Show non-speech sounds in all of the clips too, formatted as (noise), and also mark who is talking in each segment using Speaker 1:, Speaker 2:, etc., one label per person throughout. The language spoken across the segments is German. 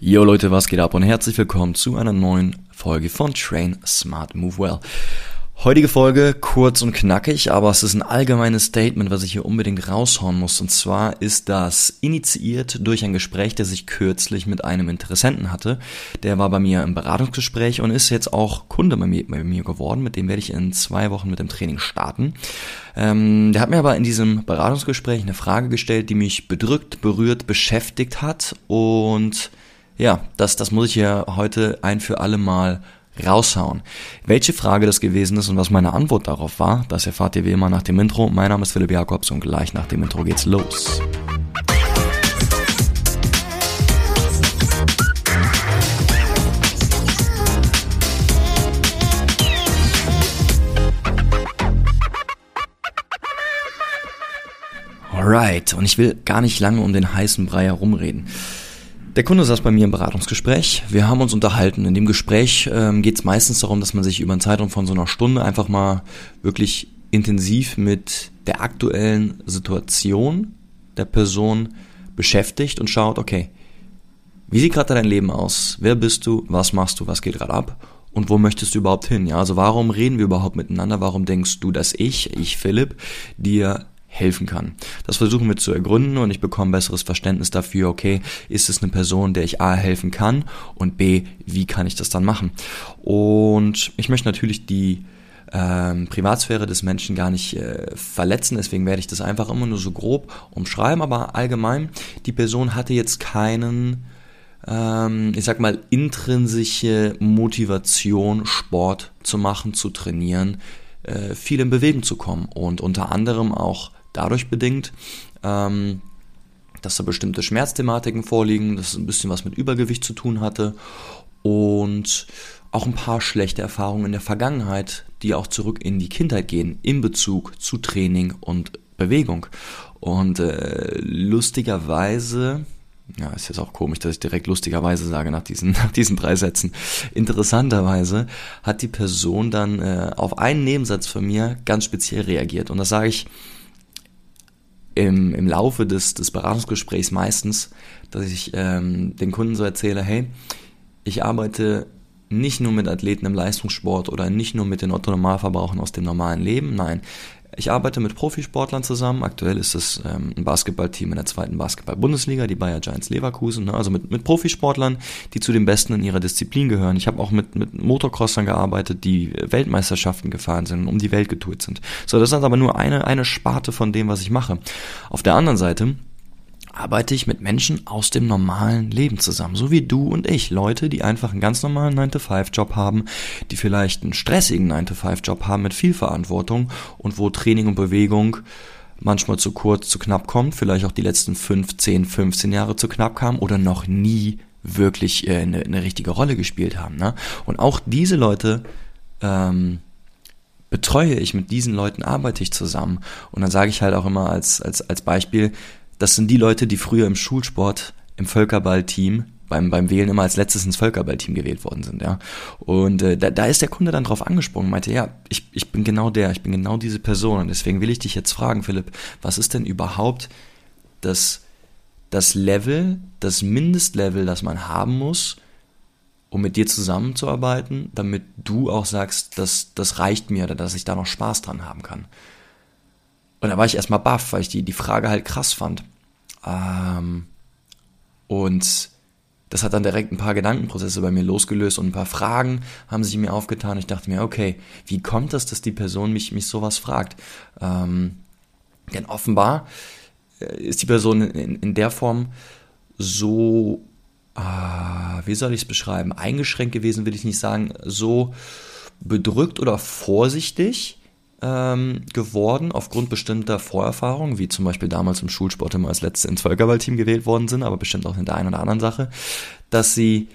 Speaker 1: Yo Leute, was geht ab und herzlich willkommen zu einer neuen Folge von Train Smart Move Well. Heutige Folge kurz und knackig, aber es ist ein allgemeines Statement, was ich hier unbedingt raushauen muss. Und zwar ist das initiiert durch ein Gespräch, das ich kürzlich mit einem Interessenten hatte. Der war bei mir im Beratungsgespräch und ist jetzt auch Kunde bei mir, bei mir geworden. Mit dem werde ich in zwei Wochen mit dem Training starten. Ähm, der hat mir aber in diesem Beratungsgespräch eine Frage gestellt, die mich bedrückt, berührt, beschäftigt hat. Und ja, das, das muss ich hier heute ein für alle Mal raushauen. Welche Frage das gewesen ist und was meine Antwort darauf war, das erfahrt ihr wie immer nach dem Intro. Mein Name ist Philipp Jakobs und gleich nach dem Intro geht's los. Alright, und ich will gar nicht lange um den heißen Brei herumreden. Der Kunde saß bei mir im Beratungsgespräch. Wir haben uns unterhalten. In dem Gespräch ähm, geht es meistens darum, dass man sich über einen Zeitraum von so einer Stunde einfach mal wirklich intensiv mit der aktuellen Situation der Person beschäftigt und schaut, okay, wie sieht gerade dein Leben aus? Wer bist du? Was machst du? Was geht gerade ab? Und wo möchtest du überhaupt hin? Ja, also warum reden wir überhaupt miteinander? Warum denkst du, dass ich, ich Philipp, dir helfen kann. Das versuchen wir zu ergründen und ich bekomme besseres Verständnis dafür, okay, ist es eine Person, der ich A helfen kann und B, wie kann ich das dann machen? Und ich möchte natürlich die ähm, Privatsphäre des Menschen gar nicht äh, verletzen, deswegen werde ich das einfach immer nur so grob umschreiben, aber allgemein, die Person hatte jetzt keinen ähm, ich sag mal, intrinsische Motivation, Sport zu machen, zu trainieren, äh, viel in Bewegung zu kommen und unter anderem auch dadurch bedingt, ähm, dass da bestimmte Schmerzthematiken vorliegen, dass es ein bisschen was mit Übergewicht zu tun hatte und auch ein paar schlechte Erfahrungen in der Vergangenheit, die auch zurück in die Kindheit gehen, in Bezug zu Training und Bewegung. Und äh, lustigerweise, ja, ist jetzt auch komisch, dass ich direkt lustigerweise sage nach diesen, (laughs) nach diesen drei Sätzen. Interessanterweise hat die Person dann äh, auf einen Nebensatz von mir ganz speziell reagiert. Und das sage ich im, im Laufe des, des Beratungsgesprächs meistens, dass ich ähm, den Kunden so erzähle, hey, ich arbeite nicht nur mit Athleten im Leistungssport oder nicht nur mit den Otto-Normalverbrauchern aus dem normalen Leben, nein, ich arbeite mit Profisportlern zusammen. Aktuell ist es ähm, ein Basketballteam in der zweiten Basketball-Bundesliga, die Bayer Giants Leverkusen. Ne? Also mit, mit Profisportlern, die zu den Besten in ihrer Disziplin gehören. Ich habe auch mit, mit Motocrossern gearbeitet, die Weltmeisterschaften gefahren sind, um die Welt getourt sind. So, das ist aber nur eine, eine Sparte von dem, was ich mache. Auf der anderen Seite arbeite ich mit Menschen aus dem normalen Leben zusammen, so wie du und ich. Leute, die einfach einen ganz normalen 9-to-5-Job haben, die vielleicht einen stressigen 9-to-5-Job haben mit viel Verantwortung und wo Training und Bewegung manchmal zu kurz, zu knapp kommt, vielleicht auch die letzten 15, 15 Jahre zu knapp kam oder noch nie wirklich äh, eine, eine richtige Rolle gespielt haben. Ne? Und auch diese Leute ähm, betreue ich, mit diesen Leuten arbeite ich zusammen. Und dann sage ich halt auch immer als, als, als Beispiel, das sind die Leute, die früher im Schulsport, im Völkerballteam, beim, beim Wählen immer als letztes ins Völkerballteam gewählt worden sind, ja. Und äh, da, da ist der Kunde dann drauf angesprungen, meinte, ja, ich, ich bin genau der, ich bin genau diese Person. Und deswegen will ich dich jetzt fragen, Philipp, was ist denn überhaupt das, das Level, das Mindestlevel, das man haben muss, um mit dir zusammenzuarbeiten, damit du auch sagst, dass das reicht mir oder dass ich da noch Spaß dran haben kann. Und da war ich erstmal baff, weil ich die, die Frage halt krass fand. Ähm, und das hat dann direkt ein paar Gedankenprozesse bei mir losgelöst und ein paar Fragen haben sich mir aufgetan. Ich dachte mir, okay, wie kommt das, dass die Person mich, mich sowas fragt? Ähm, denn offenbar äh, ist die Person in, in der Form so, äh, wie soll ich es beschreiben, eingeschränkt gewesen, will ich nicht sagen, so bedrückt oder vorsichtig, ähm, geworden, aufgrund bestimmter Vorerfahrungen, wie zum Beispiel damals im Schulsport immer als Letzte ins Völkerballteam gewählt worden sind, aber bestimmt auch in der einen oder anderen Sache, dass sie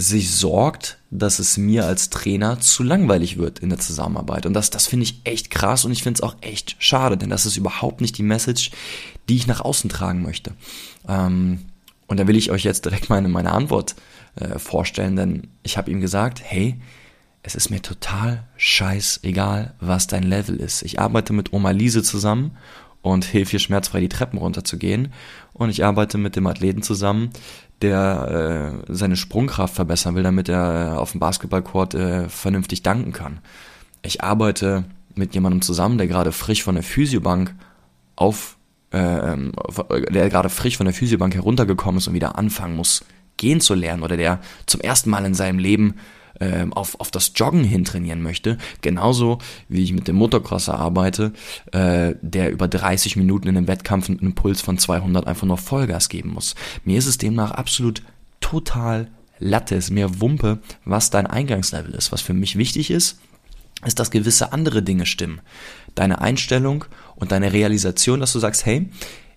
Speaker 1: sich sorgt, dass es mir als Trainer zu langweilig wird in der Zusammenarbeit. Und das, das finde ich echt krass und ich finde es auch echt schade, denn das ist überhaupt nicht die Message, die ich nach außen tragen möchte. Ähm, und da will ich euch jetzt direkt meine, meine Antwort äh, vorstellen, denn ich habe ihm gesagt, hey, es ist mir total scheißegal, was dein Level ist. Ich arbeite mit Oma Lise zusammen und hilf ihr schmerzfrei die Treppen runterzugehen. Und ich arbeite mit dem Athleten zusammen, der äh, seine Sprungkraft verbessern will, damit er auf dem Basketballcourt äh, vernünftig danken kann. Ich arbeite mit jemandem zusammen, der gerade frisch von der Physiobank auf, äh, der gerade frisch von der Physiobank heruntergekommen ist und wieder anfangen muss, gehen zu lernen oder der zum ersten Mal in seinem Leben äh, auf, auf das Joggen hin trainieren möchte. Genauso wie ich mit dem Motocrosser arbeite, äh, der über 30 Minuten in einem Wettkampf einen Impuls von 200 einfach nur Vollgas geben muss. Mir ist es demnach absolut total Latte, ist mir Wumpe, was dein Eingangslevel ist. Was für mich wichtig ist, ist, dass gewisse andere Dinge stimmen. Deine Einstellung und deine Realisation, dass du sagst, hey,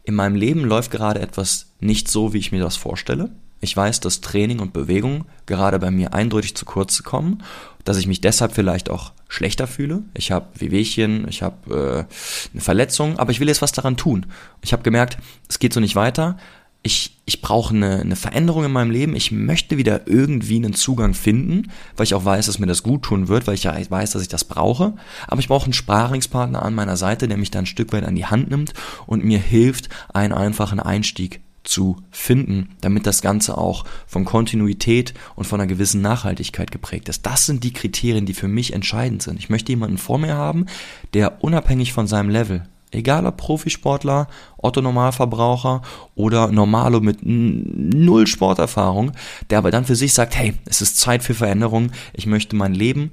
Speaker 1: in meinem Leben läuft gerade etwas nicht so, wie ich mir das vorstelle. Ich weiß, dass Training und Bewegung gerade bei mir eindeutig zu kurz kommen, dass ich mich deshalb vielleicht auch schlechter fühle. Ich habe Wehwehchen, ich habe äh, eine Verletzung, aber ich will jetzt was daran tun. Ich habe gemerkt, es geht so nicht weiter. Ich, ich brauche eine, eine Veränderung in meinem Leben. Ich möchte wieder irgendwie einen Zugang finden, weil ich auch weiß, dass mir das gut tun wird, weil ich ja weiß, dass ich das brauche. Aber ich brauche einen Spraringspartner an meiner Seite, der mich da ein Stück weit an die Hand nimmt und mir hilft, einen einfachen Einstieg zu finden, damit das Ganze auch von Kontinuität und von einer gewissen Nachhaltigkeit geprägt ist. Das sind die Kriterien, die für mich entscheidend sind. Ich möchte jemanden vor mir haben, der unabhängig von seinem Level, egal ob Profisportler, Otto Normalverbraucher oder Normalo mit null Sporterfahrung, der aber dann für sich sagt, hey, es ist Zeit für Veränderung, ich möchte mein Leben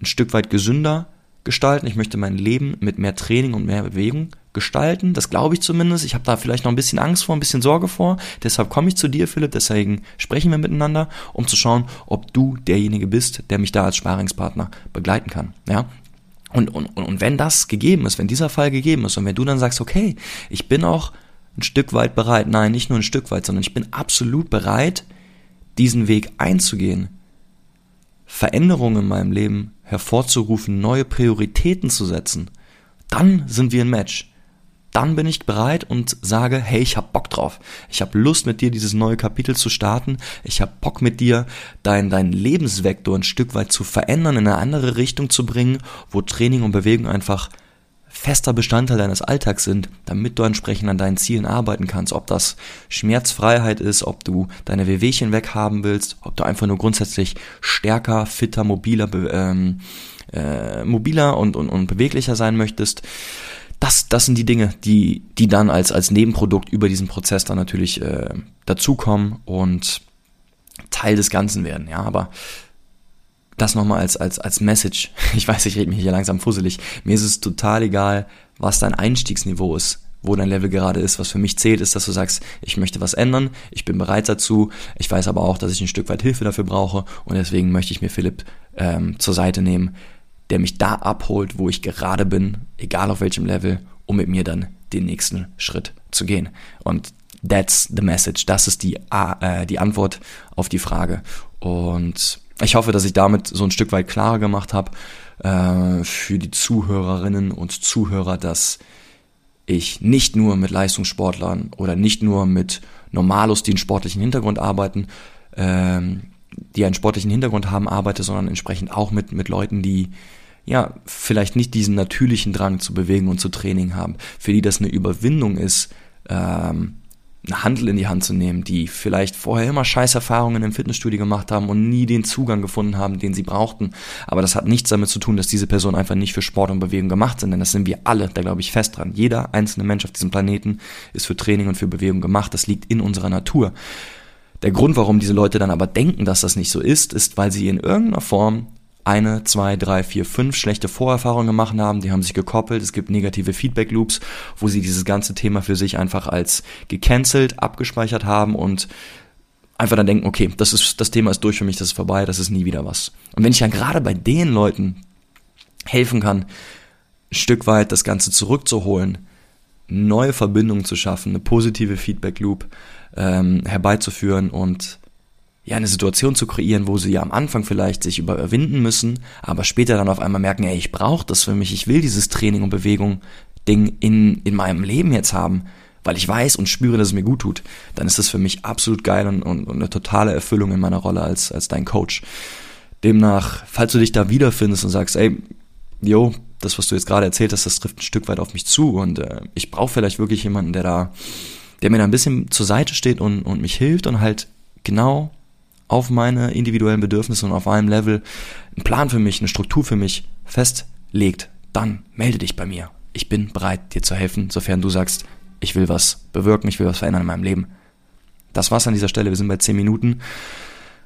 Speaker 1: ein Stück weit gesünder gestalten, ich möchte mein Leben mit mehr Training und mehr Bewegung gestalten. Das glaube ich zumindest. Ich habe da vielleicht noch ein bisschen Angst vor, ein bisschen Sorge vor. Deshalb komme ich zu dir, Philipp. Deswegen sprechen wir miteinander, um zu schauen, ob du derjenige bist, der mich da als Sparingspartner begleiten kann. Ja, und, und, und wenn das gegeben ist, wenn dieser Fall gegeben ist und wenn du dann sagst, okay, ich bin auch ein Stück weit bereit, nein, nicht nur ein Stück weit, sondern ich bin absolut bereit, diesen Weg einzugehen, Veränderungen in meinem Leben hervorzurufen, neue Prioritäten zu setzen, dann sind wir ein Match dann bin ich bereit und sage, hey, ich habe Bock drauf. Ich habe Lust mit dir dieses neue Kapitel zu starten. Ich habe Bock mit dir deinen dein Lebensvektor ein Stück weit zu verändern, in eine andere Richtung zu bringen, wo Training und Bewegung einfach fester Bestandteil deines Alltags sind, damit du entsprechend an deinen Zielen arbeiten kannst. Ob das Schmerzfreiheit ist, ob du deine Wehwehchen weghaben willst, ob du einfach nur grundsätzlich stärker, fitter, mobiler, ähm, äh, mobiler und, und, und beweglicher sein möchtest das, das sind die Dinge, die, die dann als, als Nebenprodukt über diesen Prozess dann natürlich äh, dazukommen und Teil des Ganzen werden. Ja, aber das nochmal als, als, als Message. (laughs) Ich weiß, ich rede mich hier langsam fusselig. Mir ist es total egal, was dein Einstiegsniveau ist, wo dein Level gerade ist. Was für mich zählt, ist, dass du sagst, ich möchte was ändern, ich bin bereit dazu. Ich weiß aber auch, dass ich ein Stück weit Hilfe dafür brauche und deswegen möchte ich mir Philipp ähm, zur Seite nehmen, der mich da abholt, wo ich gerade bin, egal auf welchem Level, um mit mir dann den nächsten Schritt zu gehen. Und that's the message. Das ist die, äh, die Antwort auf die Frage. Und ich hoffe, dass ich damit so ein Stück weit klarer gemacht habe äh, für die Zuhörerinnen und Zuhörer, dass ich nicht nur mit Leistungssportlern oder nicht nur mit Normalos, die einen sportlichen Hintergrund arbeiten, ähm, die einen sportlichen Hintergrund haben, arbeite, sondern entsprechend auch mit, mit Leuten, die ja, vielleicht nicht diesen natürlichen Drang zu bewegen und zu Training haben, für die das eine Überwindung ist, ähm, eine Handel in die Hand zu nehmen, die vielleicht vorher immer scheiß Erfahrungen im Fitnessstudio gemacht haben und nie den Zugang gefunden haben, den sie brauchten. Aber das hat nichts damit zu tun, dass diese Personen einfach nicht für Sport und Bewegung gemacht sind, denn das sind wir alle, da glaube ich fest dran. Jeder einzelne Mensch auf diesem Planeten ist für Training und für Bewegung gemacht. Das liegt in unserer Natur. Der Grund, warum diese Leute dann aber denken, dass das nicht so ist, ist, weil sie in irgendeiner Form eine, zwei, drei, vier, fünf schlechte Vorerfahrungen gemacht haben, die haben sich gekoppelt, es gibt negative Feedback Loops, wo sie dieses ganze Thema für sich einfach als gecancelt, abgespeichert haben und einfach dann denken, okay, das ist, das Thema ist durch für mich, das ist vorbei, das ist nie wieder was. Und wenn ich dann gerade bei den Leuten helfen kann, ein Stück weit das Ganze zurückzuholen, neue Verbindungen zu schaffen, eine positive Feedback Loop ähm, herbeizuführen und ja, eine Situation zu kreieren, wo sie ja am Anfang vielleicht sich überwinden müssen, aber später dann auf einmal merken, ey, ich brauche das für mich, ich will dieses Training und Bewegung Ding in, in meinem Leben jetzt haben, weil ich weiß und spüre, dass es mir gut tut, dann ist das für mich absolut geil und, und, und eine totale Erfüllung in meiner Rolle als, als dein Coach. Demnach, falls du dich da wiederfindest und sagst, ey, yo, das, was du jetzt gerade erzählt hast, das trifft ein Stück weit auf mich zu und äh, ich brauche vielleicht wirklich jemanden, der da, der mir da ein bisschen zur Seite steht und, und mich hilft und halt genau auf meine individuellen Bedürfnisse und auf einem Level einen Plan für mich, eine Struktur für mich festlegt, dann melde dich bei mir. Ich bin bereit, dir zu helfen, sofern du sagst, ich will was bewirken, ich will was verändern in meinem Leben. Das war's an dieser Stelle. Wir sind bei 10 Minuten.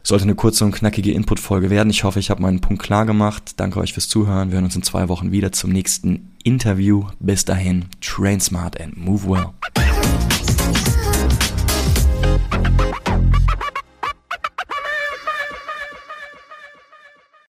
Speaker 1: Sollte eine kurze und knackige Input-Folge werden. Ich hoffe, ich habe meinen Punkt klar gemacht. Danke euch fürs Zuhören. Wir hören uns in zwei Wochen wieder zum nächsten Interview. Bis dahin, train smart and move well.